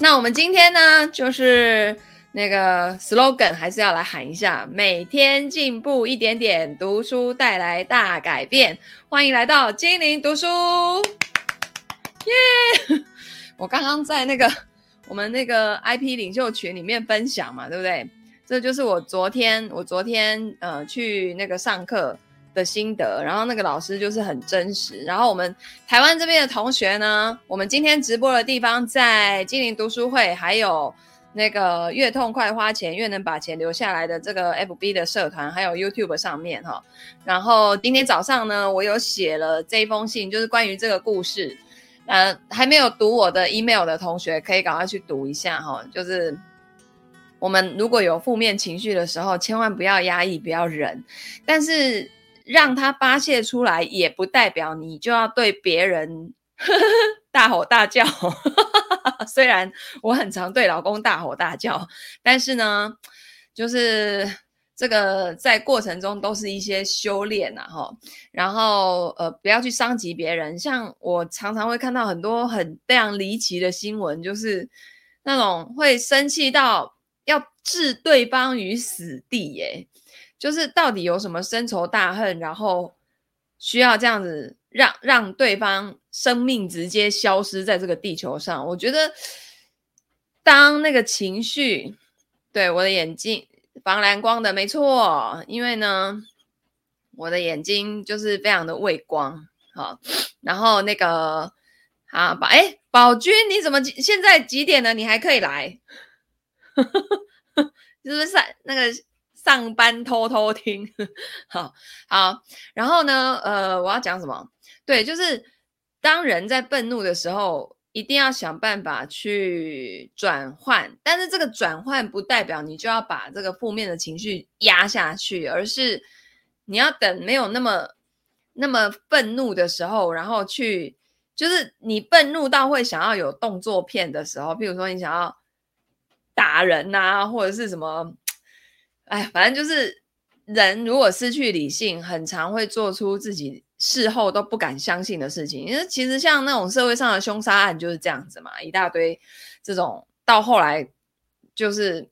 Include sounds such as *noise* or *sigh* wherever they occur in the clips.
那我们今天呢，就是那个 slogan 还是要来喊一下：每天进步一点点，读书带来大改变。欢迎来到精灵读书，耶、*laughs* 我刚刚在那个我们那个 IP 领袖群里面分享嘛，对不对？这就是我昨天我昨天呃去那个上课的心得，然后那个老师就是很真实。然后我们台湾这边的同学呢，我们今天直播的地方在精灵读书会，还有那个越痛快花钱越能把钱留下来的这个 FB 的社团，还有 YouTube 上面哈。然后今天早上呢，我有写了这一封信，就是关于这个故事。呃，还没有读我的 email 的同学，可以赶快去读一下哈。就是我们如果有负面情绪的时候，千万不要压抑，不要忍，但是。让他发泄出来，也不代表你就要对别人 *laughs* 大吼大叫。*laughs* 虽然我很常对老公大吼大叫，但是呢，就是这个在过程中都是一些修炼呐，哈。然后呃，不要去伤及别人。像我常常会看到很多很非常离奇的新闻，就是那种会生气到要置对方于死地，耶。就是到底有什么深仇大恨，然后需要这样子让让对方生命直接消失在这个地球上？我觉得，当那个情绪，对，我的眼睛防蓝光的没错，因为呢，我的眼睛就是非常的畏光，好，然后那个啊宝哎，宝君你怎么现在几点了？你还可以来，*laughs* 是不是在那个？上班偷偷听，*laughs* 好好，然后呢，呃，我要讲什么？对，就是当人在愤怒的时候，一定要想办法去转换，但是这个转换不代表你就要把这个负面的情绪压下去，而是你要等没有那么那么愤怒的时候，然后去，就是你愤怒到会想要有动作片的时候，譬如说你想要打人啊，或者是什么。哎，反正就是人如果失去理性，很常会做出自己事后都不敢相信的事情。因为其实像那种社会上的凶杀案就是这样子嘛，一大堆这种到后来就是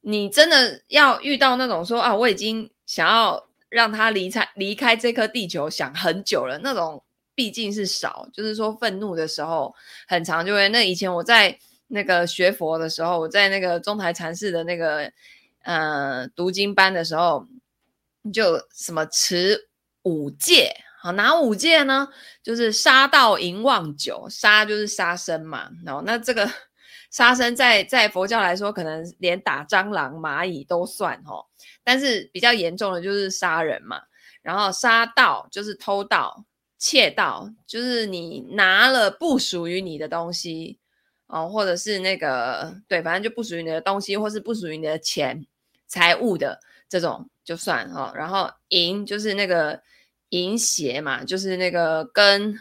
你真的要遇到那种说啊，我已经想要让他离开离开这颗地球想很久了，那种毕竟是少。就是说愤怒的时候很常就会。那以前我在那个学佛的时候，我在那个中台禅寺的那个。呃，读经班的时候，就什么持五戒，好，哪五戒呢？就是杀盗淫妄酒，杀就是杀生嘛。然后那这个杀生在在佛教来说，可能连打蟑螂、蚂蚁都算哦。但是比较严重的就是杀人嘛。然后杀盗就是偷盗、窃盗，就是你拿了不属于你的东西哦，或者是那个对，反正就不属于你的东西，或是不属于你的钱。财务的这种就算哈，然后淫就是那个淫邪嘛，就是那个跟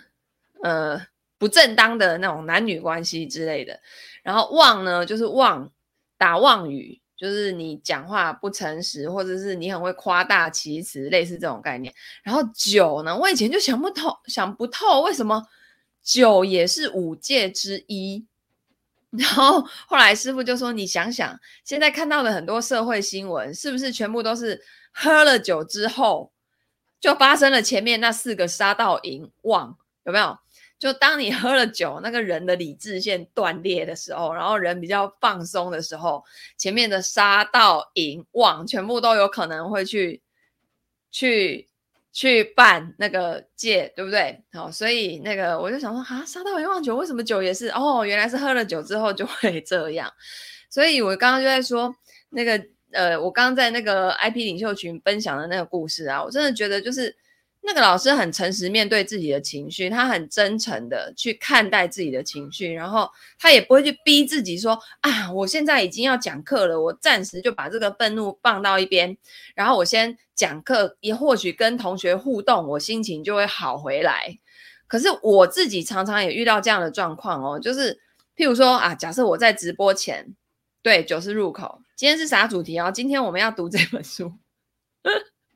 呃不正当的那种男女关系之类的。然后妄呢，就是妄打妄语，就是你讲话不诚实，或者是你很会夸大其词，类似这种概念。然后酒呢，我以前就想不透，想不透为什么酒也是五戒之一。然后后来师傅就说：“你想想，现在看到的很多社会新闻，是不是全部都是喝了酒之后，就发生了前面那四个杀盗淫妄？有没有？就当你喝了酒，那个人的理智线断裂的时候，然后人比较放松的时候，前面的杀盗淫妄全部都有可能会去去。”去办那个戒，对不对？好，所以那个我就想说，啊，杀到一万九，为什么酒也是？哦，原来是喝了酒之后就会这样。所以我刚刚就在说，那个呃，我刚刚在那个 IP 领袖群分享的那个故事啊，我真的觉得就是。那个老师很诚实面对自己的情绪，他很真诚的去看待自己的情绪，然后他也不会去逼自己说啊，我现在已经要讲课了，我暂时就把这个愤怒放到一边，然后我先讲课，也或许跟同学互动，我心情就会好回来。可是我自己常常也遇到这样的状况哦，就是譬如说啊，假设我在直播前，对，九十入口，今天是啥主题哦？今天我们要读这本书。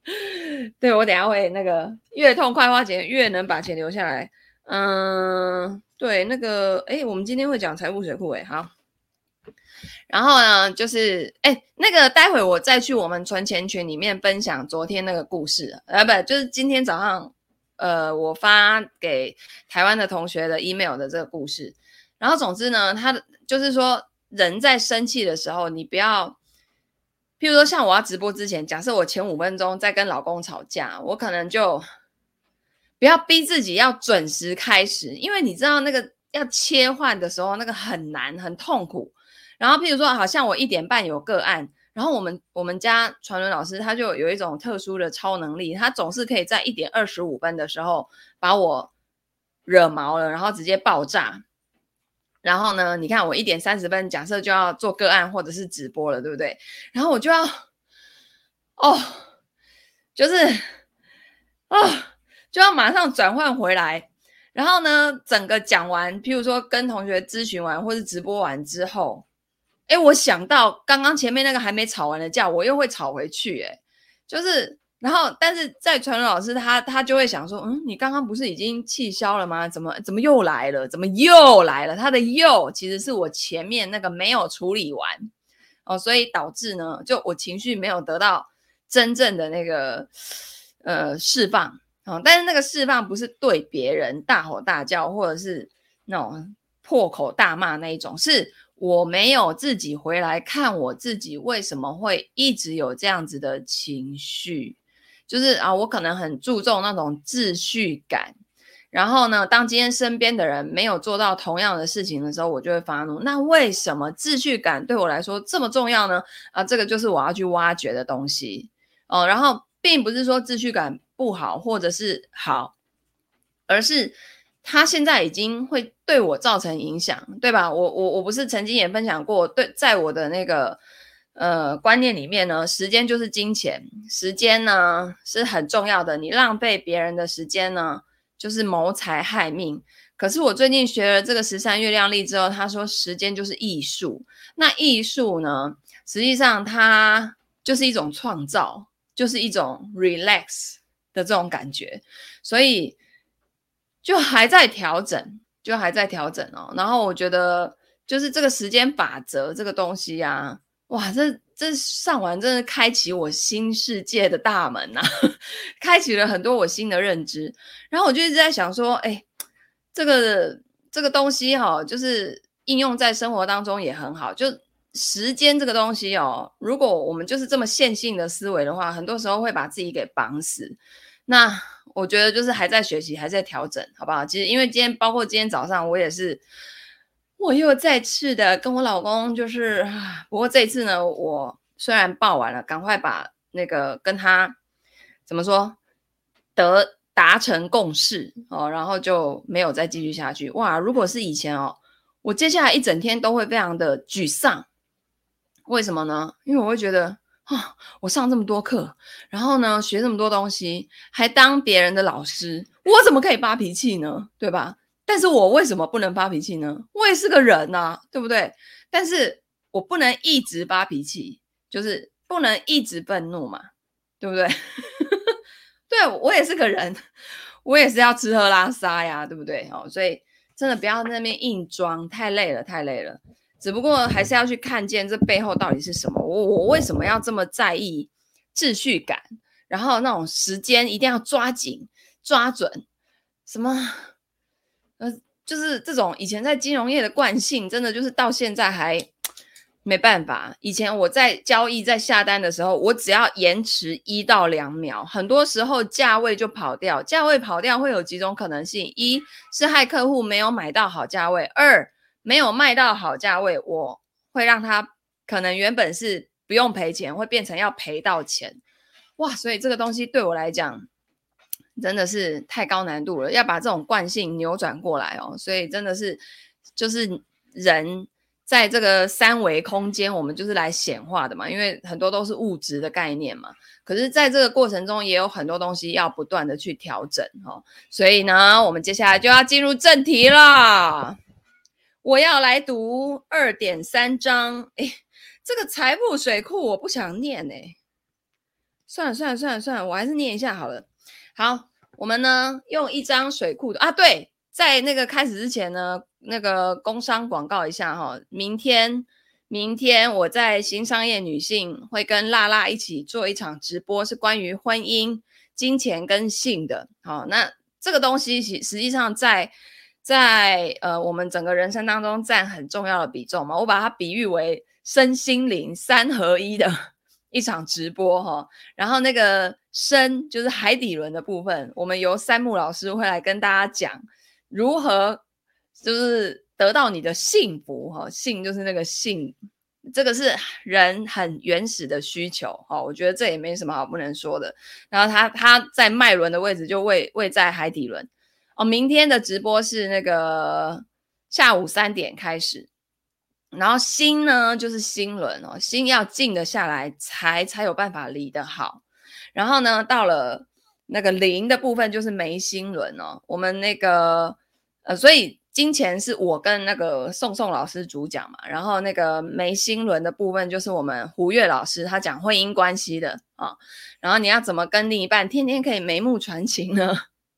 *laughs* 对，我等下会那个越痛快花钱越能把钱留下来。嗯，对，那个哎，我们今天会讲财务水库哎，好，然后呢，就是哎，那个待会我再去我们存钱群里面分享昨天那个故事，呃，不，就是今天早上，呃，我发给台湾的同学的 email 的这个故事。然后总之呢，他就是说，人在生气的时候，你不要，譬如说像我要直播之前，假设我前五分钟在跟老公吵架，我可能就不要逼自己要准时开始，因为你知道那个要切换的时候，那个很难，很痛苦。然后，譬如说，好像我一点半有个案，然后我们我们家传伦老师他就有一种特殊的超能力，他总是可以在一点二十五分的时候把我惹毛了，然后直接爆炸。然后呢，你看我一点三十分，假设就要做个案或者是直播了，对不对？然后我就要，哦，就是，哦，就要马上转换回来。然后呢，整个讲完，譬如说跟同学咨询完或是直播完之后。哎，我想到刚刚前面那个还没吵完的架，我又会吵回去。哎，就是，然后，但是在传伦老师他他就会想说，嗯，你刚刚不是已经气消了吗？怎么怎么又来了？怎么又来了？他的又其实是我前面那个没有处理完哦，所以导致呢，就我情绪没有得到真正的那个呃释放哦。但是那个释放不是对别人大吼大叫，或者是那种破口大骂那一种，是。我没有自己回来看我自己为什么会一直有这样子的情绪，就是啊，我可能很注重那种秩序感，然后呢，当今天身边的人没有做到同样的事情的时候，我就会发怒。那为什么秩序感对我来说这么重要呢？啊，这个就是我要去挖掘的东西哦。然后并不是说秩序感不好或者是好，而是。他现在已经会对我造成影响，对吧？我我我不是曾经也分享过，对，在我的那个呃观念里面呢，时间就是金钱，时间呢是很重要的。你浪费别人的时间呢，就是谋财害命。可是我最近学了这个十三月亮历之后，他说时间就是艺术。那艺术呢，实际上它就是一种创造，就是一种 relax 的这种感觉，所以。就还在调整，就还在调整哦。然后我觉得，就是这个时间法则这个东西啊，哇，这这上完真的开启我新世界的大门呐、*laughs* 开启了很多我新的认知。然后我就一直在想说，哎，这个这个东西哈、就是应用在生活当中也很好。就时间这个东西哦，如果我们就是这么线性的思维的话，很多时候会把自己给绑死。那我觉得就是还在学习，还在调整，好不好？其实因为今天，包括今天早上，我也是，我又再次的跟我老公，就是，不过这次呢，我虽然报完了，赶快把那个跟他怎么说得达成共识哦，然后就没有再继续下去。哇，如果是以前哦，我接下来一整天都会非常的沮丧，为什么呢？因为我会觉得。啊、我上这么多课，然后呢，学这么多东西，还当别人的老师，我怎么可以发脾气呢？对吧？但是我为什么不能发脾气呢？我也是个人呐、啊，对不对？但是我不能一直发脾气，就是不能一直愤怒嘛，对不对？*laughs* 对，我也是个人，我也是要吃喝拉撒呀，对不对？哦，所以真的不要在那边硬装，太累了，太累了。只不过还是要去看见这背后到底是什么。我我为什么要这么在意秩序感？然后那种时间一定要抓紧、抓准，什么？呃，就是这种以前在金融业的惯性，真的就是到现在还没办法。以前我在交易、在下单的时候，我只要延迟一到两秒，很多时候价位就跑掉。价位跑掉会有几种可能性：一是害客户没有买到好价位；二没有卖到好价位，我会让他可能原本是不用赔钱，会变成要赔到钱，哇！所以这个东西对我来讲真的是太高难度了，要把这种惯性扭转过来哦。所以真的是，就是人在这个三维空间，我们就是来显化的嘛，因为很多都是物质的概念嘛。可是在这个过程中，也有很多东西要不断的去调整哦。所以呢，我们接下来就要进入正题啦。我要来读二点三章，诶，这个财富水库我不想念诶，算了算了算了算了，我还是念一下好了。好，我们呢用一张水库的啊，对，在那个开始之前呢，那个工商广告一下哈，明天明天我在新商业女性会跟辣辣一起做一场直播，是关于婚姻、金钱跟性的。好，那这个东西实实际上在在呃我们整个人生当中占很重要的比重嘛。我把它比喻为身心灵三合一的一场直播哈。然后那个深就是海底轮的部分，我们由三木老师会来跟大家讲如何就是得到你的幸福哈。性就是那个性。这个是人很原始的需求，哈，我觉得这也没什么好不能说的。然后他他在脉轮的位置就位位在海底轮，哦，明天的直播是那个下午三点开始，然后心呢就是心轮哦，心要静得下来才才有办法离得好。然后呢，到了那个灵的部分就是眉心轮哦，我们那个呃，所以。金钱是我跟那个宋宋老师主讲嘛，然后那个眉心轮的部分就是我们胡月老师他讲婚姻关系的啊，然后你要怎么跟另一半天天可以眉目传情呢？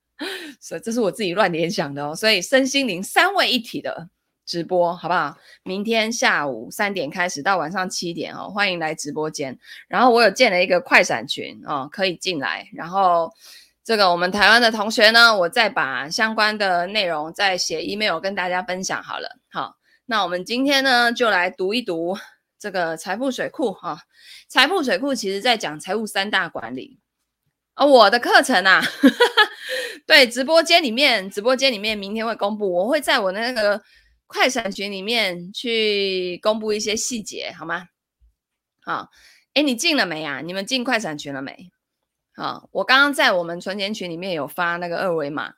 *laughs* 所以这是我自己乱联想的哦，所以身心灵三位一体的直播好不好？明天下午三点开始到晚上七点哦，欢迎来直播间，然后我有建了一个快闪群哦，可以进来，然后。这个我们台湾的同学呢，我再把相关的内容再写 email 跟大家分享好了。好，那我们今天呢就来读一读这个财富水库哈。财富水库其实在讲财务三大管理啊、哦。我的课程啊，*laughs* 对，直播间里面，直播间里面明天会公布，我会在我那个快闪群里面去公布一些细节，好吗？好，诶，你进了没啊？你们进快闪群了没？好，我刚刚在我们存钱群里面有发那个二维码。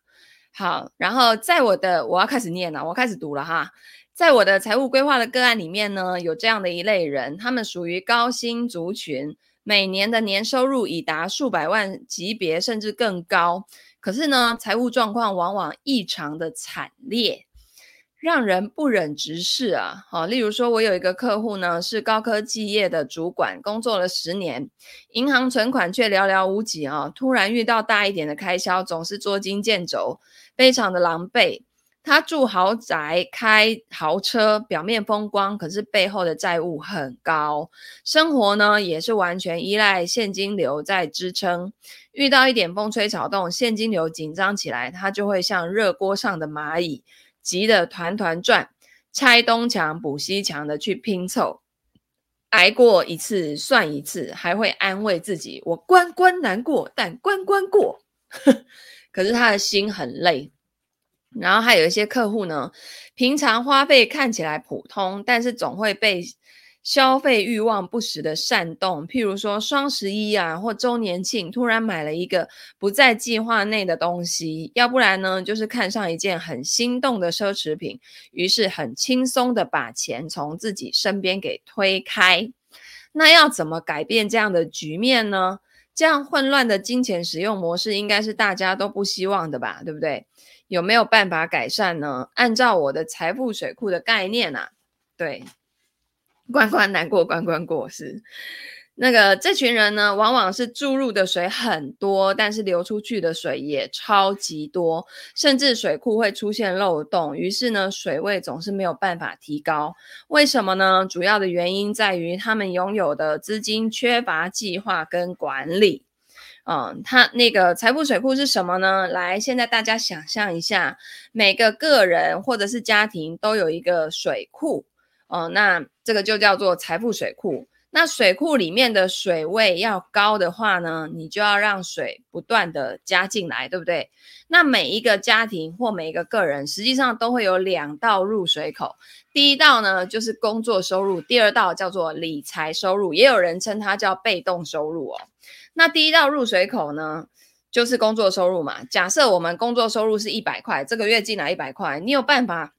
好，然后在我的我要开始念了，我开始读了哈。在我的财务规划的个案里面呢，有这样的一类人，他们属于高薪族群，每年的年收入已达数百万级别，甚至更高。可是呢，财务状况往往异常的惨烈。让人不忍直视啊！好，例如说，我有一个客户呢，是高科技业的主管，工作了十年，银行存款却寥寥无几啊！突然遇到大一点的开销，总是捉襟见肘，非常的狼狈。他住豪宅，开豪车，表面风光，可是背后的债务很高，生活呢也是完全依赖现金流在支撑。遇到一点风吹草动，现金流紧张起来，他就会像热锅上的蚂蚁。急得团团转，拆东墙补西墙的去拼凑，挨过一次算一次，还会安慰自己：我关关难过，但关关过。*laughs* 可是他的心很累。然后还有一些客户呢，平常花费看起来普通，但是总会被。消费欲望不时的煽动，譬如说双十一啊，或周年庆，突然买了一个不在计划内的东西，要不然呢，就是看上一件很心动的奢侈品，于是很轻松的把钱从自己身边给推开。那要怎么改变这样的局面呢？这样混乱的金钱使用模式，应该是大家都不希望的吧，对不对？有没有办法改善呢？按照我的财富水库的概念啊，对。关关难过关关过是那个这群人呢，往往是注入的水很多，但是流出去的水也超级多，甚至水库会出现漏洞，于是呢，水位总是没有办法提高。为什么呢？主要的原因在于他们拥有的资金缺乏计划跟管理。嗯，他那个财富水库是什么呢？来，现在大家想象一下，每个个人或者是家庭都有一个水库。哦，那这个就叫做财富水库。那水库里面的水位要高的话呢，你就要让水不断的加进来，对不对？那每一个家庭或每一个个人，实际上都会有两道入水口。第一道呢，就是工作收入；第二道叫做理财收入，也有人称它叫被动收入哦。那第一道入水口呢，就是工作收入嘛。假设我们工作收入是一百块，这个月进来一百块，你有办法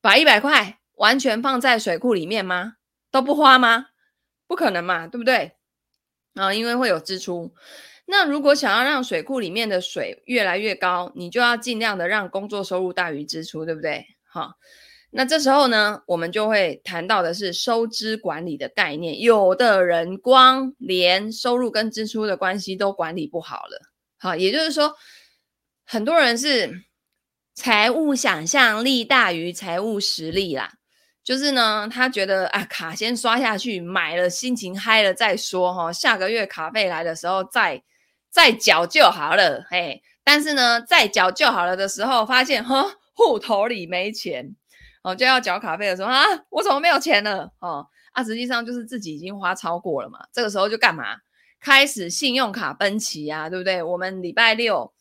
把一百块完全放在水库里面吗？都不花吗？不可能嘛，对不对？啊，因为会有支出。那如果想要让水库里面的水越来越高，你就要尽量的让工作收入大于支出，对不对？好，那这时候呢，我们就会谈到的是收支管理的概念。有的人光连收入跟支出的关系都管理不好了。好，也就是说，很多人是财务想象力大于财务实力啦。就是呢，他觉得啊，卡先刷下去，买了心情嗨了再说哈，下个月卡费来的时候再再缴就好了，嘿。但是呢，再缴就好了的时候，发现哈，户头里没钱，哦，就要缴卡费的时候啊，我怎么没有钱了？哦，啊，实际上就是自己已经花超过了嘛。这个时候就干嘛？开始信用卡分期啊，对不对？我们礼拜六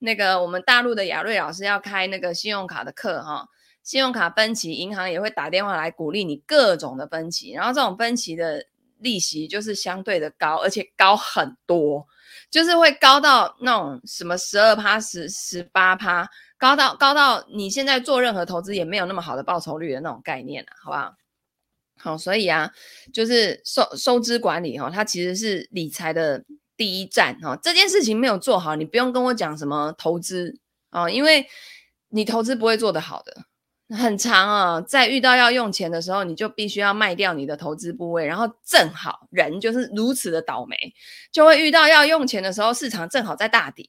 那个我们大陆的亚瑞老师要开那个信用卡的课哈，信用卡分期，银行也会打电话来鼓励你各种的分期，然后这种分期的利息就是相对的高，而且高很多，就是会高到那种什么十二趴、十十八趴，高到高到你现在做任何投资也没有那么好的报酬率的那种概念啊，好不好？好，所以啊，就是收收支管理哈、哦，它其实是理财的第一站哈、哦。这件事情没有做好，你不用跟我讲什么投资哦，因为你投资不会做得好的。很长啊，在遇到要用钱的时候，你就必须要卖掉你的投资部位，然后正好人就是如此的倒霉，就会遇到要用钱的时候，市场正好在大跌，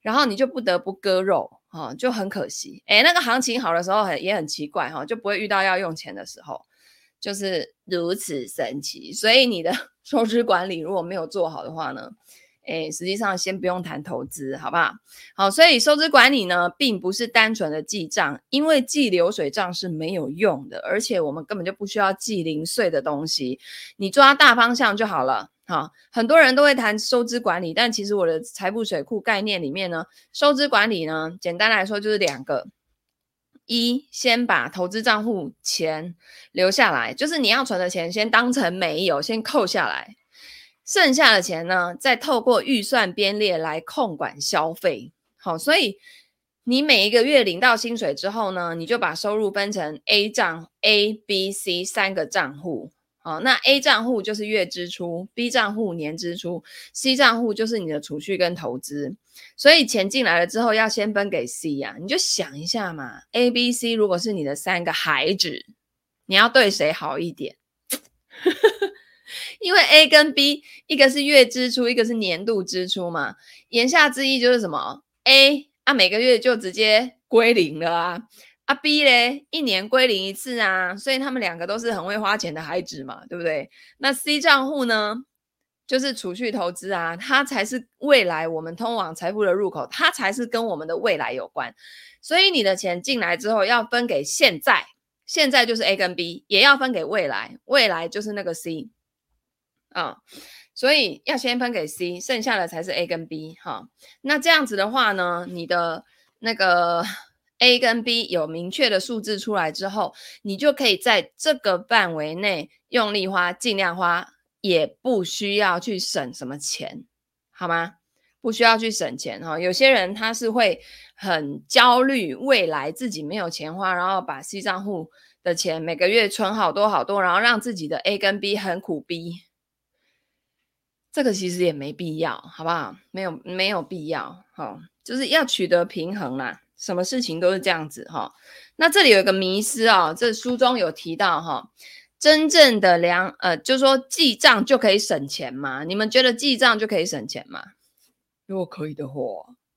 然后你就不得不割肉啊、就很可惜。诶，那个行情好的时候很也很奇怪哈、就不会遇到要用钱的时候。就是如此神奇，所以你的 *laughs* 收支管理如果没有做好的话呢，诶，实际上先不用谈投资，好不好？好，所以收支管理呢，并不是单纯的记账，因为记流水账是没有用的，而且我们根本就不需要记零碎的东西，你抓大方向就好了。好，很多人都会谈收支管理，但其实我的财富水库概念里面呢，收支管理呢，简单来说就是两个。一，先把投资账户钱留下来，就是你要存的钱，先当成没有，先扣下来。剩下的钱呢，再透过预算编列来控管消费。好，所以你每一个月领到薪水之后呢，你就把收入分成 A 账、A、B、C 三个账户。好，那 A 账户就是月支出，B 账户年支出，C 账户就是你的储蓄跟投资。所以钱进来了之后，要先分给 C 呀、啊，你就想一下嘛，A、B、C 如果是你的三个孩子，你要对谁好一点？*laughs* 因为 A 跟 B 一个是月支出，一个是年度支出嘛，言下之意就是什么？A 啊，每个月就直接归零了啊。啊 B 嘞，一年归零一次啊，所以他们两个都是很会花钱的孩子嘛，对不对？那 C 账户呢，就是储蓄投资啊，它才是未来我们通往财富的入口，它才是跟我们的未来有关。所以你的钱进来之后要分给现在，现在就是 A 跟 B，也要分给未来，未来就是那个 C 啊，所以要先分给 C，剩下的才是 A 跟 B 哈。那这样子的话呢，你的那个。A 跟 B 有明确的数字出来之后，你就可以在这个范围内用力花，尽量花，也不需要去省什么钱，好吗？不需要去省钱哈。有些人他是会很焦虑未来自己没有钱花，然后把 C 账户的钱每个月存好多好多，然后让自己的 A 跟 B 很苦逼。这个其实也没必要，好不好？没有没有必要，哈，就是要取得平衡啦。什么事情都是这样子哈，那这里有一个迷思啊，这书中有提到哈，真正的良呃，就是说记账就可以省钱吗？你们觉得记账就可以省钱吗？如果可以的话，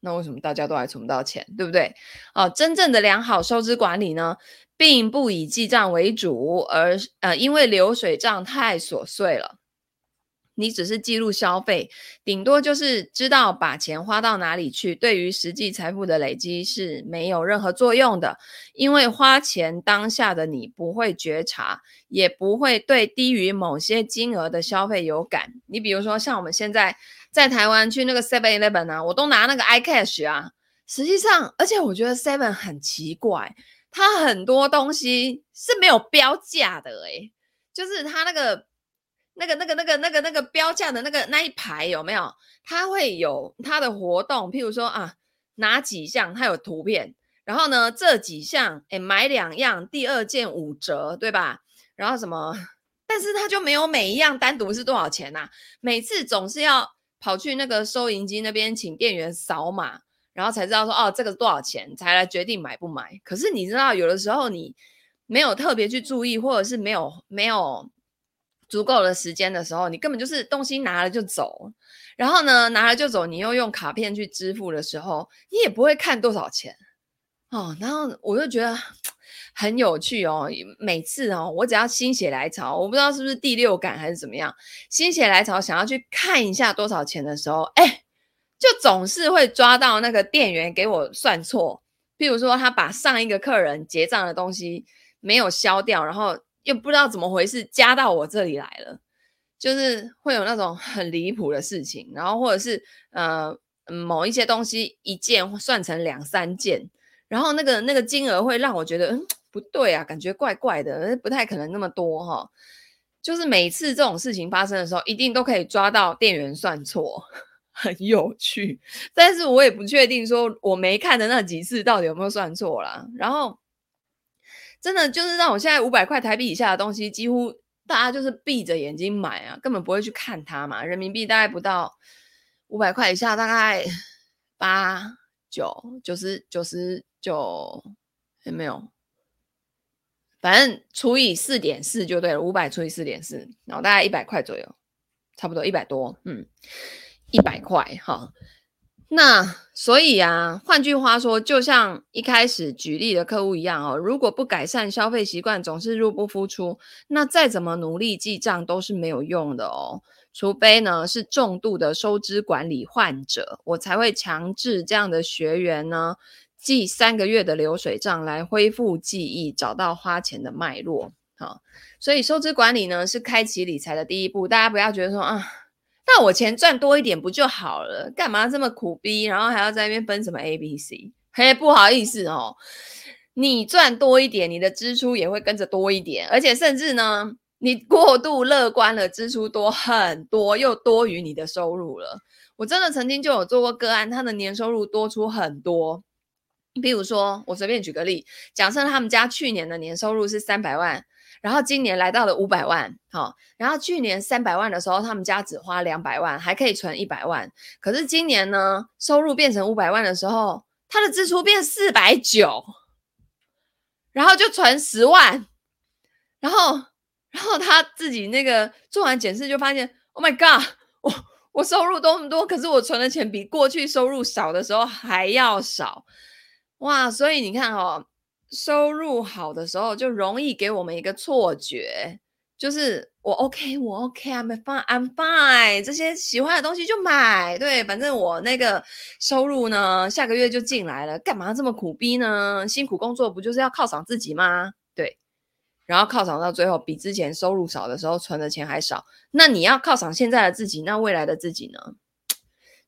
那为什么大家都还存不到钱，对不对？哦，真正的良好收支管理呢，并不以记账为主，而呃，因为流水账太琐碎了。你只是记录消费，顶多就是知道把钱花到哪里去，对于实际财富的累积是没有任何作用的。因为花钱当下的你不会觉察，也不会对低于某些金额的消费有感。你比如说，像我们现在在台湾去那个 Seven Eleven 啊，我都拿那个 iCash 啊。实际上，而且我觉得 Seven 很奇怪，它很多东西是没有标价的，诶，就是它那个。那个、那个、那个、那个、那个标价的那个那一排有没有？它会有它的活动，譬如说啊，哪几项它有图片，然后呢，这几项诶买两样，第二件五折，对吧？然后什么？但是它就没有每一样单独是多少钱呐、每次总是要跑去那个收银机那边，请店员扫码，然后才知道说哦，这个是多少钱，才来决定买不买。可是你知道，有的时候你没有特别去注意，或者是没有没有。足够的时间的时候，你根本就是东西拿了就走，然后呢，拿了就走，你又用卡片去支付的时候，你也不会看多少钱哦。然后我就觉得 *tsk* 很有趣哦。每次哦，我只要心血来潮，我不知道是不是第六感还是怎么样，心血来潮想要去看一下多少钱的时候，哎，就总是会抓到那个店员给我算错。譬如说，他把上一个客人结账的东西没有消掉，然后又不知道怎么回事加到我这里来了，就是会有那种很离谱的事情。然后或者是呃某一些东西一件算成两三件，然后那个那个金额会让我觉得嗯不对啊，感觉怪怪的，不太可能那么多哈。就是每次这种事情发生的时候，一定都可以抓到店员算错。*laughs* 很有趣，但是我也不确定说我没看的那几次到底有没有算错啦。然后真的就是让我现在五百块台币以下的东西，几乎大家就是闭着眼睛买啊，根本不会去看它嘛。人民币大概不到五百块以下，大概八九九十九十九也没有，反正除以四点四就对了，五百除以四点四，然后大概一百块左右，差不多一百多，嗯。一百块哈，那所以啊，换句话说，就像一开始举例的客户一样哦，如果不改善消费习惯，总是入不敷出，那再怎么努力记账都是没有用的哦。除非呢是重度的收支管理患者，我才会强制这样的学员呢记三个月的流水账来恢复记忆，找到花钱的脉络。好，所以收支管理呢是开启理财的第一步，大家不要觉得说啊。那我钱赚多一点不就好了？干嘛这么苦逼？然后还要在那边分什么 A、B、C？嘿，不好意思哦，你赚多一点，你的支出也会跟着多一点，而且甚至呢，你过度乐观了，支出多很多，又多于你的收入了。我真的曾经就有做过个案，他的年收入多出很多。比如说，我随便举个例，假设他们家去年的年收入是三百万。然后今年来到了五百万，好，然后去年三百万的时候，他们家只花两百万，还可以存一百万。可是今年呢，收入变成五百万的时候，他的支出变四百九，然后就存十万，然后，然后他自己那个做完检视就发现，Oh my God，我我收入多么多，可是我存的钱比过去收入少的时候还要少，哇！所以你看哦。收入好的时候，就容易给我们一个错觉，就是我 OK，我 OK，I'm fine，I'm fine，这些喜欢的东西就买，对，反正我那个收入呢，下个月就进来了，干嘛这么苦逼呢？辛苦工作不就是要犒赏自己吗？对，然后犒赏到最后，比之前收入少的时候存的钱还少，那你要犒赏现在的自己，那未来的自己呢？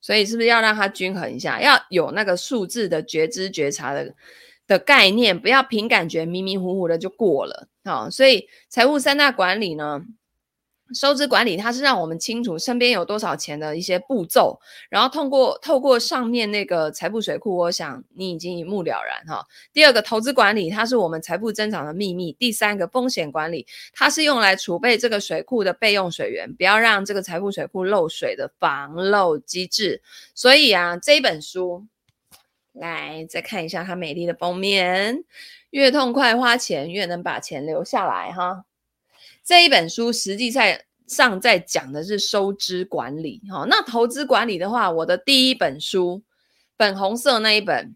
所以是不是要让它均衡一下，要有那个数字的觉知觉察的？的概念，不要凭感觉迷迷糊糊的就过了。好，所以财务三大管理呢，收支管理它是让我们清楚身边有多少钱的一些步骤，然后通过透过上面那个财富水库，我想你已经一目了然哈。第二个投资管理，它是我们财富增长的秘密。第三个风险管理，它是用来储备这个水库的备用水源，不要让这个财富水库漏水的防漏机制。所以啊，这一本书。来，再看一下它美丽的封面。越痛快花钱，越能把钱留下来哈。这一本书实际在上在讲的是收支管理哈。那投资管理的话，我的第一本书，粉红色那一本。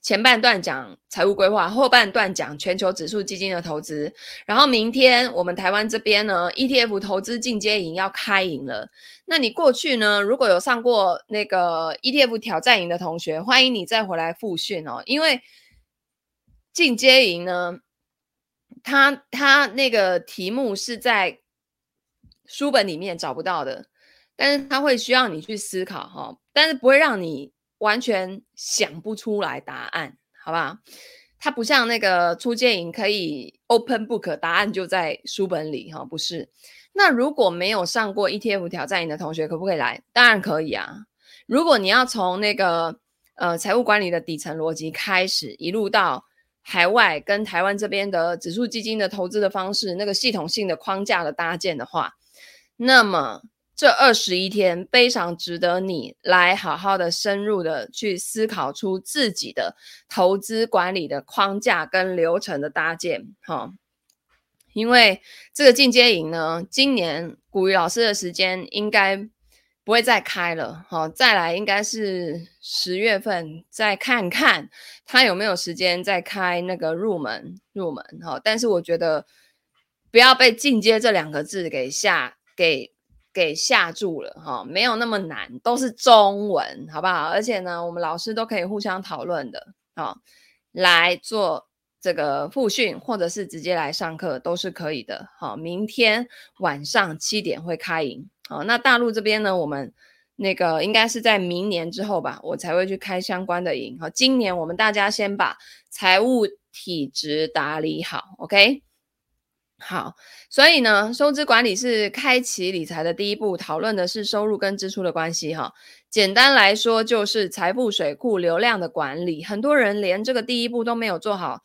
前半段讲财务规划，后半段讲全球指数基金的投资。然后明天我们台湾这边呢，ETF 投资进阶营要开营了。那你过去呢，如果有上过那个 ETF 挑战营的同学，欢迎你再回来复训哦。因为进阶营呢，它它那个题目是在书本里面找不到的，但是它会需要你去思考哈，但是不会让你。完全想不出来答案，好不好？它不像那个初阶营可以 open book，答案就在书本里哈，不是？那如果没有上过 ETF 挑战营的同学，可不可以来？当然可以啊。如果你要从那个呃财务管理的底层逻辑开始，一路到海外跟台湾这边的指数基金的投资的方式，那个系统性的框架的搭建的话，那么。这二十一天非常值得你来好好的深入的去思考出自己的投资管理的框架跟流程的搭建，哈，因为这个进阶营呢，今年古雨老师的时间应该不会再开了。好，再来应该是十月份再看看他有没有时间再开那个入门入门。好，但是我觉得不要被进阶这两个字给吓给给吓住了哈，没有那么难，都是中文，好不好？而且呢，我们老师都可以互相讨论的，好，来做。这个复训或者是直接来上课都是可以的。好，明天晚上七点会开营。好，那大陆这边呢，我们那个应该是在明年之后吧，我才会去开相关的营。好，今年我们大家先把财务体质打理好。OK，好，所以呢，收支管理是开启理财的第一步，讨论的是收入跟支出的关系。哈，简单来说就是财富水库流量的管理。很多人连这个第一步都没有做好。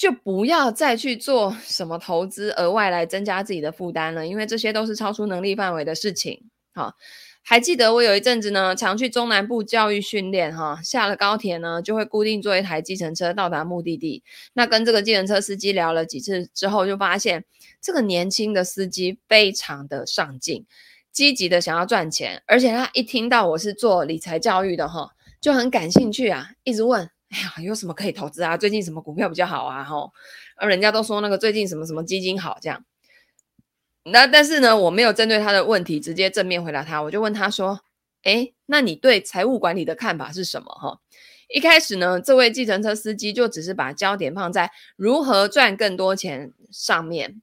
就不要再去做什么投资，额外来增加自己的负担了，因为这些都是超出能力范围的事情。好，还记得我有一阵子呢，常去中南部教育训练，哈，下了高铁呢，就会固定坐一台计程车到达目的地。那跟这个计程车司机聊了几次之后，就发现这个年轻的司机非常的上进，积极的想要赚钱，而且他一听到我是做理财教育的，哈，就很感兴趣啊，一直问。哎呀，有什么可以投资啊？最近什么股票比较好啊？吼，而人家都说那个最近什么什么基金好这样。那但是呢，我没有针对他的问题直接正面回答他，我就问他说：“哎，那你对财务管理的看法是什么？”哈，一开始呢，这位计程车司机就只是把焦点放在如何赚更多钱上面，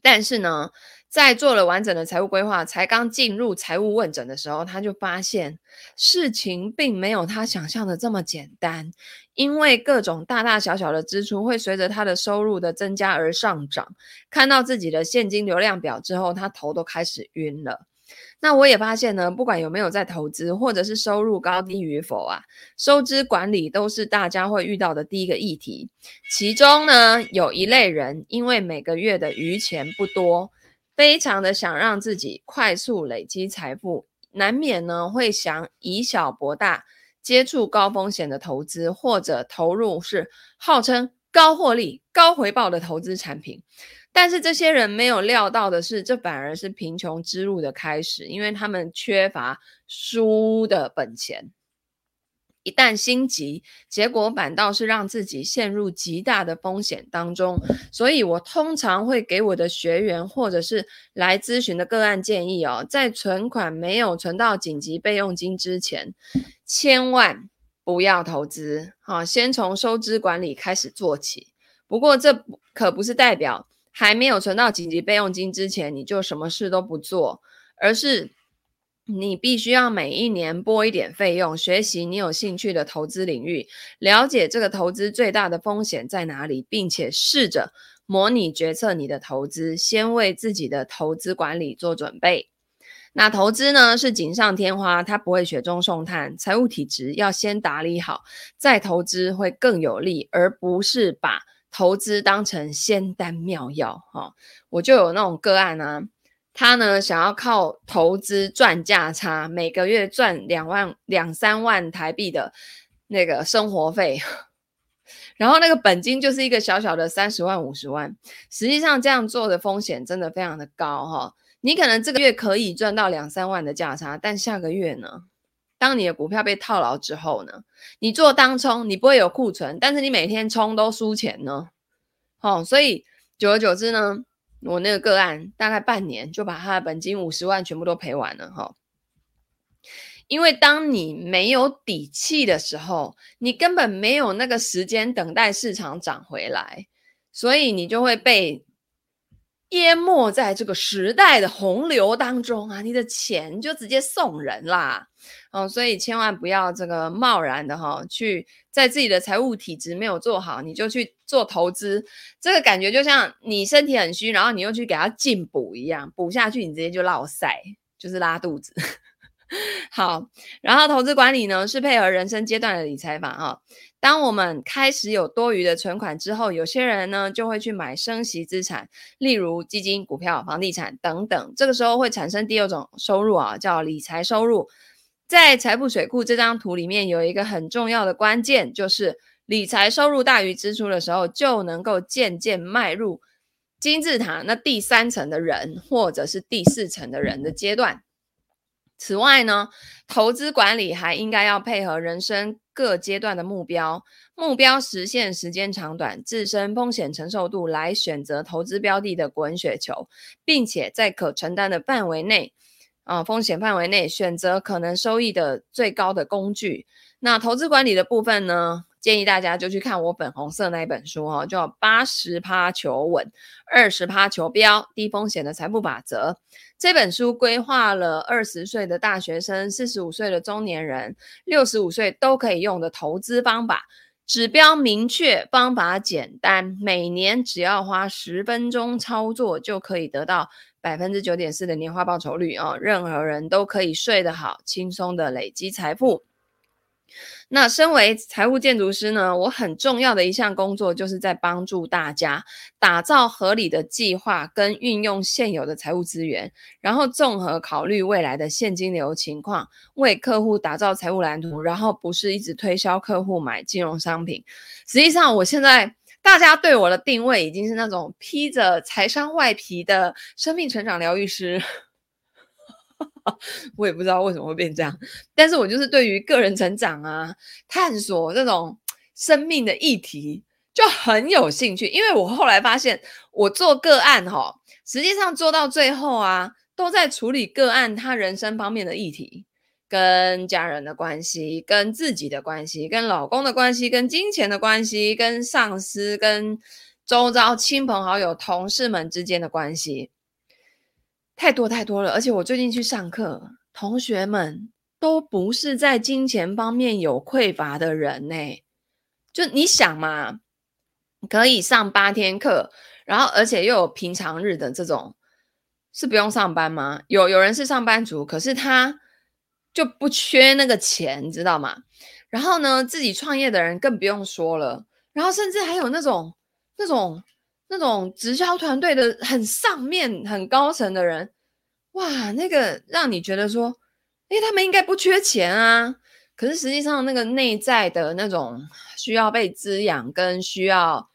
但是呢。在做了完整的财务规划，才刚进入财务问诊的时候，他就发现事情并没有他想象的这么简单，因为各种大大小小的支出会随着他的收入的增加而上涨。看到自己的现金流量表之后，他头都开始晕了。那我也发现呢，不管有没有在投资，或者是收入高低与否啊，收支管理都是大家会遇到的第一个议题。其中呢，有一类人，因为每个月的余钱不多。非常的想让自己快速累积财富，难免呢会想以小博大，接触高风险的投资，或者投入是号称高获利、高回报的投资产品。但是这些人没有料到的是，这反而是贫穷之路的开始，因为他们缺乏输的本钱。一旦心急，结果反倒是让自己陷入极大的风险当中。所以我通常会给我的学员或者是来咨询的个案建议哦，在存款没有存到紧急备用金之前，千万不要投资。啊，先从收支管理开始做起。不过这可不是代表还没有存到紧急备用金之前，你就什么事都不做，而是。你必须要每一年拨一点费用，学习你有兴趣的投资领域，了解这个投资最大的风险在哪里，并且试着模拟决策你的投资，先为自己的投资管理做准备。那投资呢，是锦上添花，它不会雪中送炭，财务体质要先打理好，再投资会更有利，而不是把投资当成仙丹妙药。哈、我就有那种个案啊。他呢，想要靠投资赚价差，每个月赚两万两三万台币的那个生活费，*laughs* 然后那个本金就是一个小小的三十万五十万。实际上这样做的风险真的非常的高哈。你可能这个月可以赚到两三万的价差，但下个月呢，当你的股票被套牢之后呢，你做当冲，你不会有库存，但是你每天冲都输钱呢。哦，所以久而久之呢。我那个个案大概半年就把他的本金五十万全部都赔完了哈，因为当你没有底气的时候，你根本没有那个时间等待市场涨回来，所以你就会被淹没在这个时代的洪流当中啊，你的钱就直接送人啦。哦，所以千万不要这个贸然的哈，去在自己的财务体质没有做好，你就去做投资，这个感觉就像你身体很虚，然后你又去给它进补一样，补下去你直接就落赛，就是拉肚子。*laughs* 好，然后投资管理呢是配合人生阶段的理财法哈。当我们开始有多余的存款之后，有些人呢就会去买升息资产，例如基金、股票、房地产等等，这个时候会产生第二种收入啊，叫理财收入。在财富水库这张图里面有一个很重要的关键，就是理财收入大于支出的时候，就能够渐渐迈入金字塔那第三层的人，或者是第四层的人的阶段。此外呢，投资管理还应该要配合人生各阶段的目标，目标实现时间长短、自身风险承受度来选择投资标的的滚雪球，并且在可承担的范围内，啊、风险范围内选择可能收益的最高的工具。那投资管理的部分呢？建议大家就去看我粉红色那一本书哦，叫八十趴求稳，二十趴求标，低风险的财富法则。这本书规划了二十岁的大学生、四十五岁的中年人、六十五岁都可以用的投资方法，指标明确，方法简单，每年只要花十分钟操作就可以得到百分之九点四的年化报酬率哦，任何人都可以睡得好，轻松的累积财富。那身为财务建筑师呢，我很重要的一项工作就是在帮助大家打造合理的计划跟运用现有的财务资源，然后综合考虑未来的现金流情况，为客户打造财务蓝图，然后不是一直推销客户买金融商品。实际上，我现在大家对我的定位已经是那种披着财商外皮的生命成长疗愈师。我也不知道为什么会变这样，但是我就是对于个人成长啊、探索这种生命的议题就很有兴趣。因为我后来发现，我做个案哈，实际上做到最后啊，都在处理个案他人生方面的议题，跟家人的关系、跟自己的关系、跟老公的关系、跟金钱的关系、跟上司、跟周遭亲朋好友、同事们之间的关系。太多太多了，而且我最近去上课，同学们都不是在金钱方面有匮乏的人呢。就你想嘛，可以上八天课，然后而且又有平常日的这种，是不用上班吗？有有人是上班族，可是他就不缺那个钱，知道吗？然后呢，自己创业的人更不用说了，然后甚至还有那种那种。那种直销团队的很上面、很高层的人，哇，那个让你觉得说，诶，他们应该不缺钱啊。可是实际上，那个内在的那种需要被滋养跟需要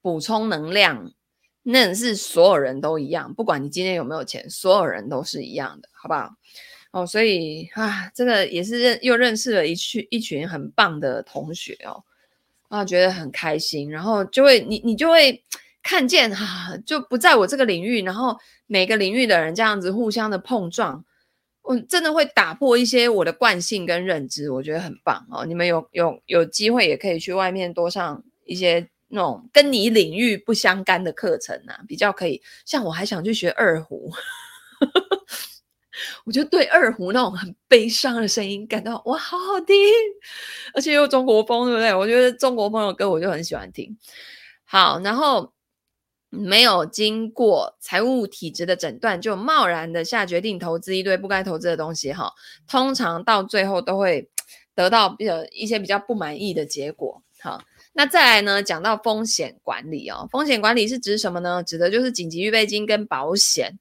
补充能量，那是所有人都一样，不管你今天有没有钱，所有人都是一样的，好不好？哦，所以啊，这个也是认又认识了一群一群很棒的同学哦，啊，觉得很开心，然后就会你你就会。看见 *laughs* 哈，就不在我这个领域，然后每个领域的人这样子互相的碰撞，我真的会打破一些我的惯性跟认知，我觉得很棒哦。你们有有有机会也可以去外面多上一些那种跟你领域不相干的课程啊，比较可以。像我还想去学二胡，*laughs* 我就对二胡那种很悲伤的声音感到哇，好好听，而且又中国风，对不对？我觉得中国风的歌我就很喜欢听。好，然后。没有经过财务体质的诊断，就贸然的下决定投资一堆不该投资的东西，哈，通常到最后都会得到比较一些比较不满意的结果，好，那再来呢，讲到风险管理哦，风险管理是指什么呢？指的就是紧急预备金跟保险，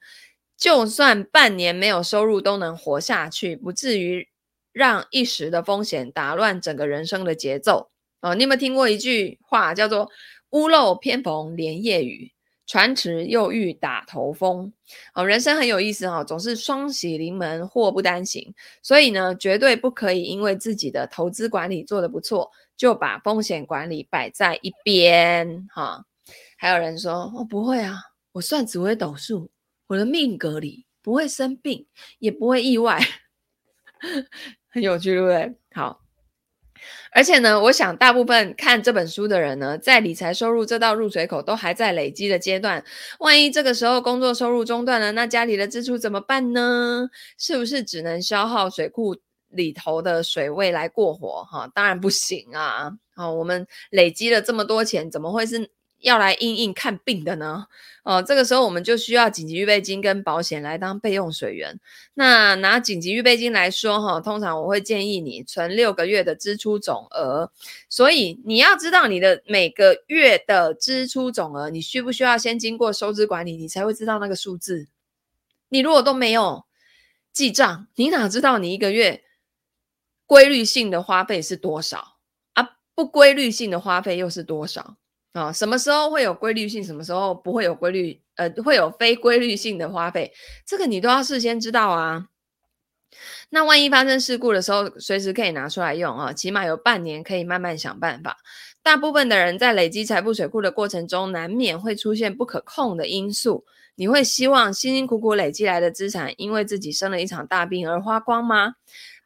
就算半年没有收入都能活下去，不至于让一时的风险打乱整个人生的节奏哦。你有没有听过一句话叫做“屋漏偏逢连夜雨”？船迟又遇打头风，哦，人生很有意思哈，总是双喜临门，祸不单行。所以呢，绝对不可以因为自己的投资管理做得不错，就把风险管理摆在一边哈。还有人说，哦，不会啊，我算紫微斗数，我的命格里不会生病，也不会意外，*laughs* 很有趣，对不对？好。而且呢，我想大部分看这本书的人呢，在理财收入这道入水口都还在累积的阶段。万一这个时候工作收入中断了，那家里的支出怎么办呢？是不是只能消耗水库里头的水位来过活？哈，当然不行啊！哦，我们累积了这么多钱，怎么会是？要来因应看病的呢？哦，这个时候我们就需要紧急预备金跟保险来当备用水源。那拿紧急预备金来说，哈，通常我会建议你存六个月的支出总额。所以你要知道你的每个月的支出总额，你需不需要先经过收支管理，你才会知道那个数字？你如果都没有记账，你哪知道你一个月规律性的花费是多少啊？不规律性的花费又是多少？啊，什么时候会有规律性？什么时候不会有规律？呃，会有非规律性的花费，这个你都要事先知道啊。那万一发生事故的时候，随时可以拿出来用啊，起码有半年可以慢慢想办法。大部分的人在累积财富水库的过程中，难免会出现不可控的因素。你会希望辛辛苦苦累积来的资产，因为自己生了一场大病而花光吗？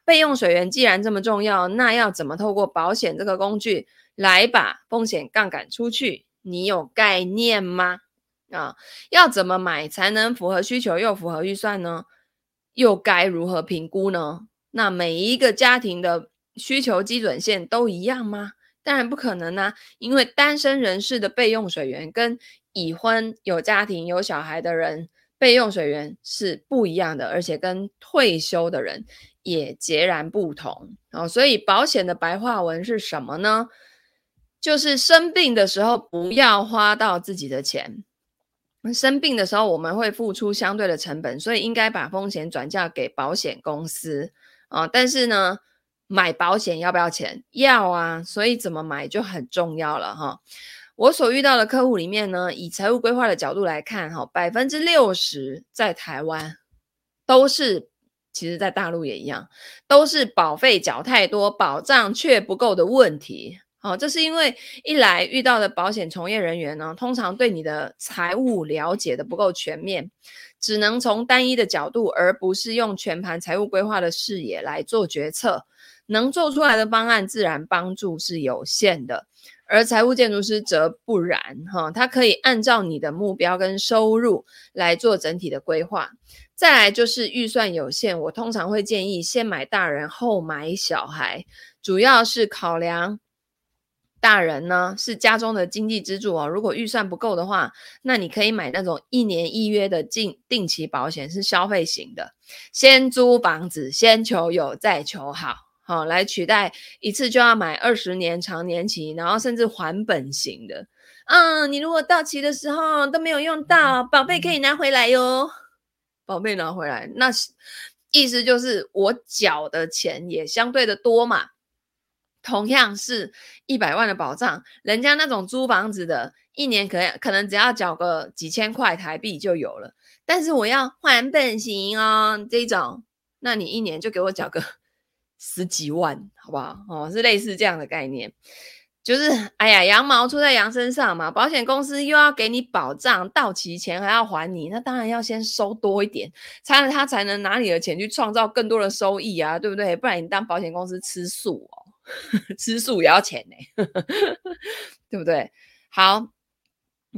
备用水源既然这么重要，那要怎么透过保险这个工具来把风险杠杆出去？你有概念吗？啊，要怎么买才能符合需求又符合预算呢？又该如何评估呢？那每一个家庭的需求基准线都一样吗？当然不可能啊，因为单身人士的备用水源跟已婚有家庭有小孩的人备用水源是不一样的，而且跟退休的人也截然不同哦。所以保险的白话文是什么呢？就是生病的时候不要花到自己的钱。生病的时候我们会付出相对的成本，所以应该把风险转嫁给保险公司啊。但是呢，买保险要不要钱？要啊，所以怎么买就很重要了哈。我所遇到的客户里面呢，以财务规划的角度来看哈，百分之六十在台湾都是，其实在大陆也一样，都是保费缴太多，保障却不够的问题。好，这是因为一来遇到的保险从业人员呢，通常对你的财务了解的不够全面，只能从单一的角度，而不是用全盘财务规划的视野来做决策。能做出来的方案自然帮助是有限的，而财务建筑师则不然哈，他可以按照你的目标跟收入来做整体的规划。再来就是预算有限，我通常会建议先买大人后买小孩，主要是考量大人呢是家中的经济支柱哦。如果预算不够的话，那你可以买那种一年一约的定定期保险，是消费型的，先租房子，先求有再求好。好，来取代一次就要买二十年长年期，然后甚至还本型的。嗯，你如果到期的时候都没有用到，宝贝可以拿回来哟。宝贝拿回来，那意思就是我缴的钱也相对的多嘛。同样是一百万的保障，人家那种租房子的，一年可能可能只要缴个几千块台币就有了。但是我要还本型哦，这种，那你一年就给我缴个。*laughs* 十几万，好不好？哦，是类似这样的概念，就是哎呀，羊毛出在羊身上嘛。保险公司又要给你保障，到期前还要还你，那当然要先收多一点，才能他才能拿你的钱去创造更多的收益啊，对不对？不然你当保险公司吃素哦，*laughs* 吃素也要钱呢，*laughs* 对不对？好，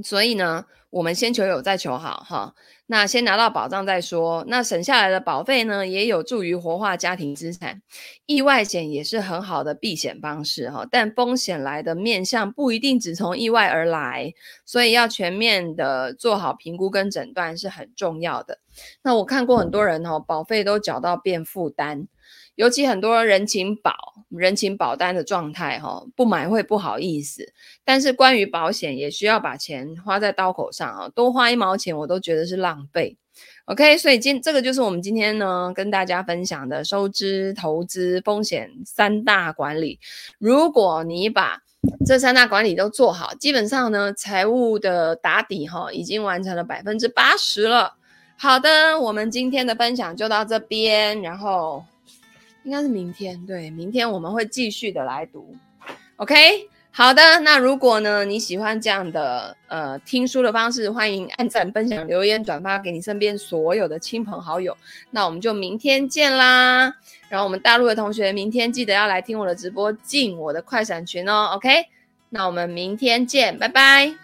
所以呢，我们先求有，再求好，哈。那先拿到保障再说，那省下来的保费呢，也有助于活化家庭资产。意外险也是很好的避险方式哈，但风险来的面向不一定只从意外而来，所以要全面的做好评估跟诊断是很重要的。那我看过很多人哦，保费都缴到变负担。尤其很多人情保、人情保单的状态，哈，不买会不好意思。但是关于保险，也需要把钱花在刀口上啊，多花一毛钱我都觉得是浪费。OK，所以今这个就是我们今天呢跟大家分享的收支、投资、风险三大管理。如果你把这三大管理都做好，基本上呢财务的打底哈已经完成了百分之八十了。好的，我们今天的分享就到这边，然后。应该是明天，对，明天我们会继续的来读，OK，好的，那如果呢你喜欢这样的呃听书的方式，欢迎按赞、分享、留言、转发给你身边所有的亲朋好友，那我们就明天见啦。然后我们大陆的同学明天记得要来听我的直播，进我的快闪群哦，OK，那我们明天见，拜拜。